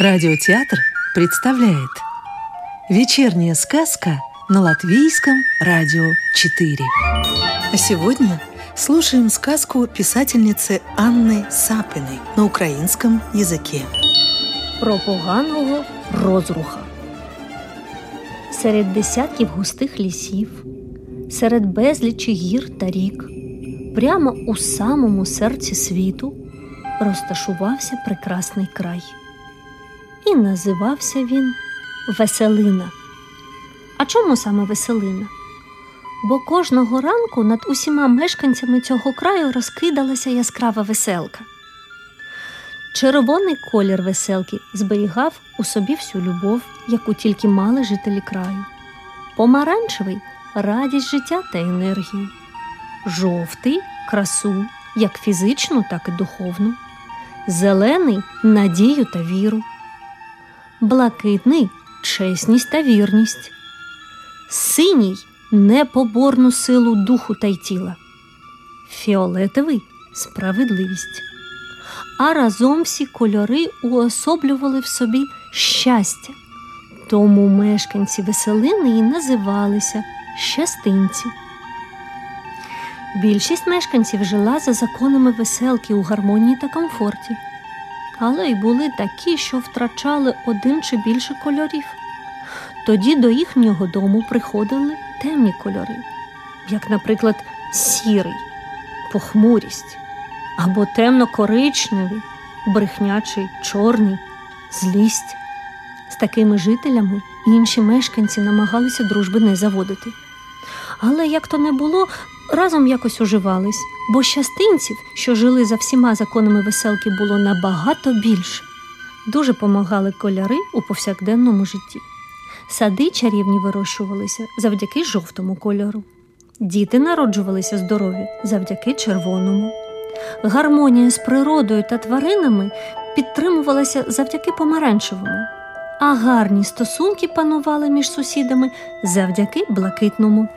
Радиотеатр представляет Вечерняя сказка на Латвийском радио 4 А сегодня слушаем сказку писательницы Анны Сапиной на украинском языке Про поганого розруха Серед десятків густих лісів, серед безлічі гір та рік, прямо у самому серці світу розташувався прекрасний край. і називався він Веселина. А чому саме Веселина? Бо кожного ранку над усіма мешканцями цього краю розкидалася яскрава веселка. Червоний колір веселки зберігав у собі всю любов, яку тільки мали жителі краю. Помаранчевий радість життя та енергію, жовтий красу, як фізичну, так і духовну, зелений надію та віру, блакитний чесність та вірність, синій непоборну силу духу та й тіла, фіолетовий справедливість. А разом всі кольори уособлювали в собі щастя. Тому мешканці веселини і називалися щастинці. Більшість мешканців жила за законами веселки у гармонії та комфорті, але й були такі, що втрачали один чи більше кольорів. Тоді до їхнього дому приходили темні кольори, як, наприклад, сірий, похмурість або темно-коричневий, брехнячий, чорний, злість. З такими жителями інші мешканці намагалися дружби не заводити. Але як то не було, разом якось уживались, бо щастинців, що жили за всіма законами веселки, було набагато більше. Дуже помагали кольори у повсякденному житті. Сади чарівні вирощувалися завдяки жовтому кольору. Діти народжувалися здорові завдяки червоному. Гармонія з природою та тваринами підтримувалася завдяки помаранчевому, а гарні стосунки панували між сусідами завдяки блакитному.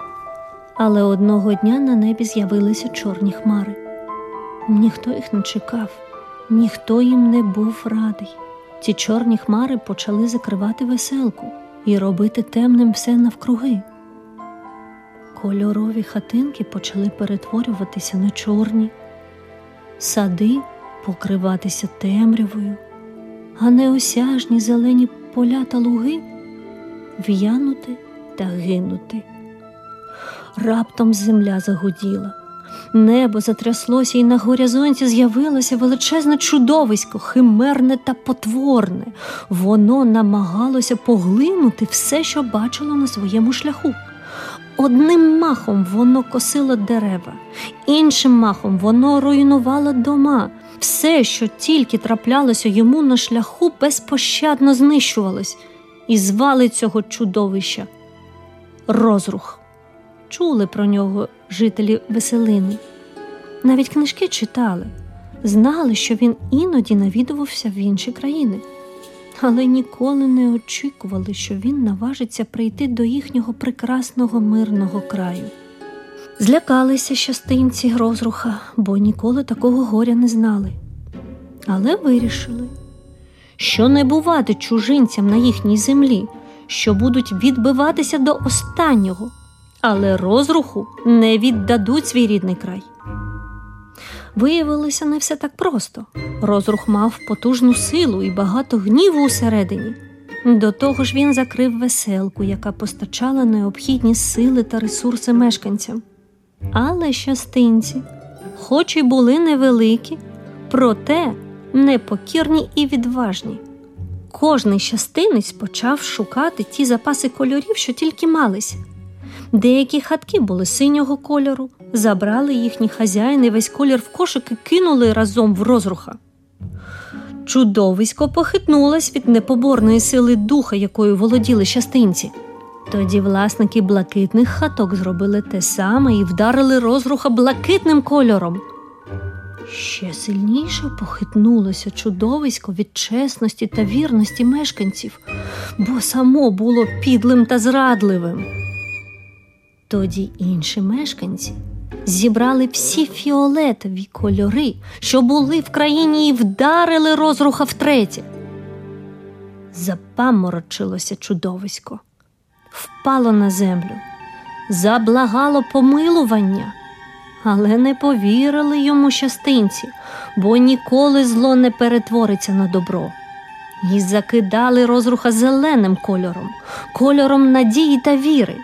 Але одного дня на небі з'явилися чорні хмари. Ніхто їх не чекав, ніхто їм не був радий. Ці чорні хмари почали закривати веселку і робити темним все навкруги. Кольорові хатинки почали перетворюватися на чорні, сади покриватися темрявою, а неосяжні зелені поля та луги в'янути та гинути. Раптом земля загуділа, небо затряслося, і на горизонті з'явилося величезне чудовисько, химерне та потворне. Воно намагалося поглинути все, що бачило на своєму шляху. Одним махом воно косило дерева, іншим махом воно руйнувало дома. Все, що тільки траплялося йому на шляху, безпощадно знищувалось, і звали цього чудовища розрух. Чули про нього жителі веселини. Навіть книжки читали, знали, що він іноді навідувався в інші країни, але ніколи не очікували, що він наважиться прийти до їхнього прекрасного мирного краю. Злякалися щастинці розруха, бо ніколи такого горя не знали. Але вирішили, що не бувати чужинцям на їхній землі, що будуть відбиватися до останнього але розруху не віддадуть свій рідний край. Виявилося не все так просто. Розрух мав потужну силу і багато гніву усередині. До того ж, він закрив веселку, яка постачала необхідні сили та ресурси мешканцям. Але щастинці, хоч і були невеликі, проте непокірні і відважні. Кожний щастинець почав шукати ті запаси кольорів, що тільки малися. Деякі хатки були синього кольору, забрали їхні хазяїни весь колір в кошик і кинули разом в розруха. Чудовисько похитнулось від непоборної сили духа, якою володіли щастинці. Тоді власники блакитних хаток зробили те саме і вдарили розруха блакитним кольором. Ще сильніше похитнулося чудовисько від чесності та вірності мешканців, бо само було підлим та зрадливим. Тоді інші мешканці зібрали всі фіолетові кольори, що були в країні, і вдарили розруха втретє. Запаморочилося чудовисько, впало на землю, заблагало помилування, але не повірили йому щастинці, бо ніколи зло не перетвориться на добро. І закидали розруха зеленим кольором, кольором надії та віри.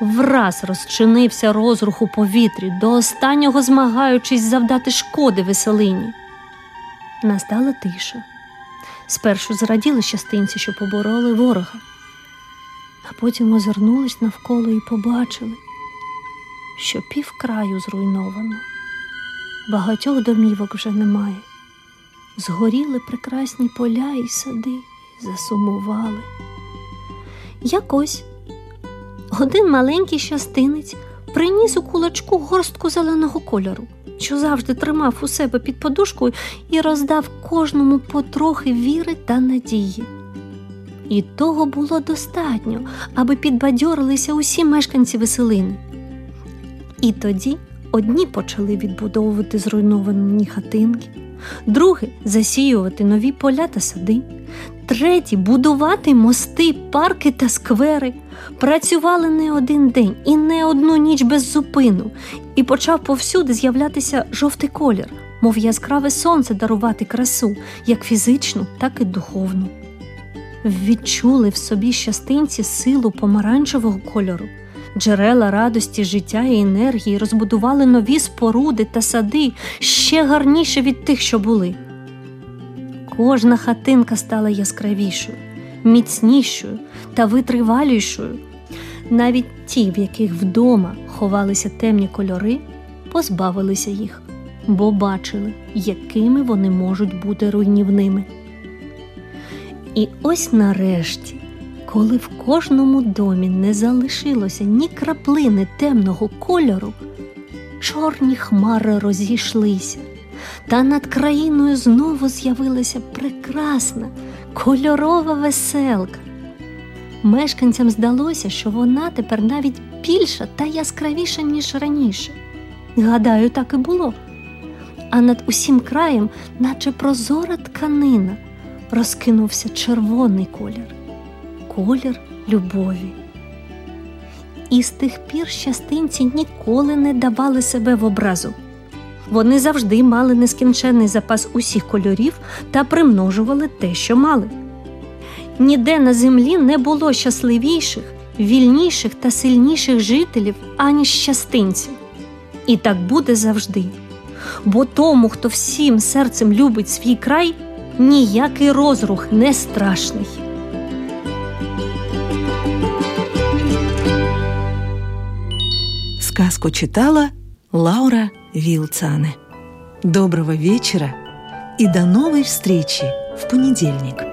Враз розчинився розрух у повітрі, до останнього змагаючись завдати шкоди веселині. Настала тиша. Спершу зраділи щастинці, що побороли ворога, а потім озирнулись навколо і побачили, що пів краю зруйновано, багатьох домівок вже немає. Згоріли прекрасні поля і сади, засумували. Якось один маленький щастинець приніс у кулачку горстку зеленого кольору, що завжди тримав у себе під подушкою і роздав кожному потрохи віри та надії. І того було достатньо, аби підбадьорилися усі мешканці веселини. І тоді одні почали відбудовувати зруйновані хатинки, другі засіювати нові поля та сади, треті будувати мости, парки та сквери. Працювали не один день і не одну ніч без зупину, і почав повсюди з'являтися жовтий колір, мов яскраве сонце дарувати красу, як фізичну, так і духовну. Відчули в собі щастинці силу помаранчевого кольору, джерела радості, життя і енергії розбудували нові споруди та сади ще гарніше від тих, що були. Кожна хатинка стала яскравішою, міцнішою та витривалішою. Навіть ті, в яких вдома ховалися темні кольори, позбавилися їх, бо бачили, якими вони можуть бути руйнівними. І ось нарешті, коли в кожному домі не залишилося ні краплини темного кольору, чорні хмари розійшлися, та над країною знову з'явилася прекрасна кольорова веселка. Мешканцям здалося, що вона тепер навіть більша та яскравіша, ніж раніше. Гадаю, так і було. А над усім краєм, наче прозора тканина, розкинувся червоний колір колір любові. І з тих пір щастинці ніколи не давали себе в образу. Вони завжди мали нескінченний запас усіх кольорів та примножували те, що мали. Ніде на землі не було щасливіших, вільніших та сильніших жителів, аніж щастинці. І так буде завжди. Бо тому, хто всім серцем любить свій край, ніякий розрух не страшний. Сказку читала Лаура Вилцане. Доброго вечера и до новой встречи в понедельник.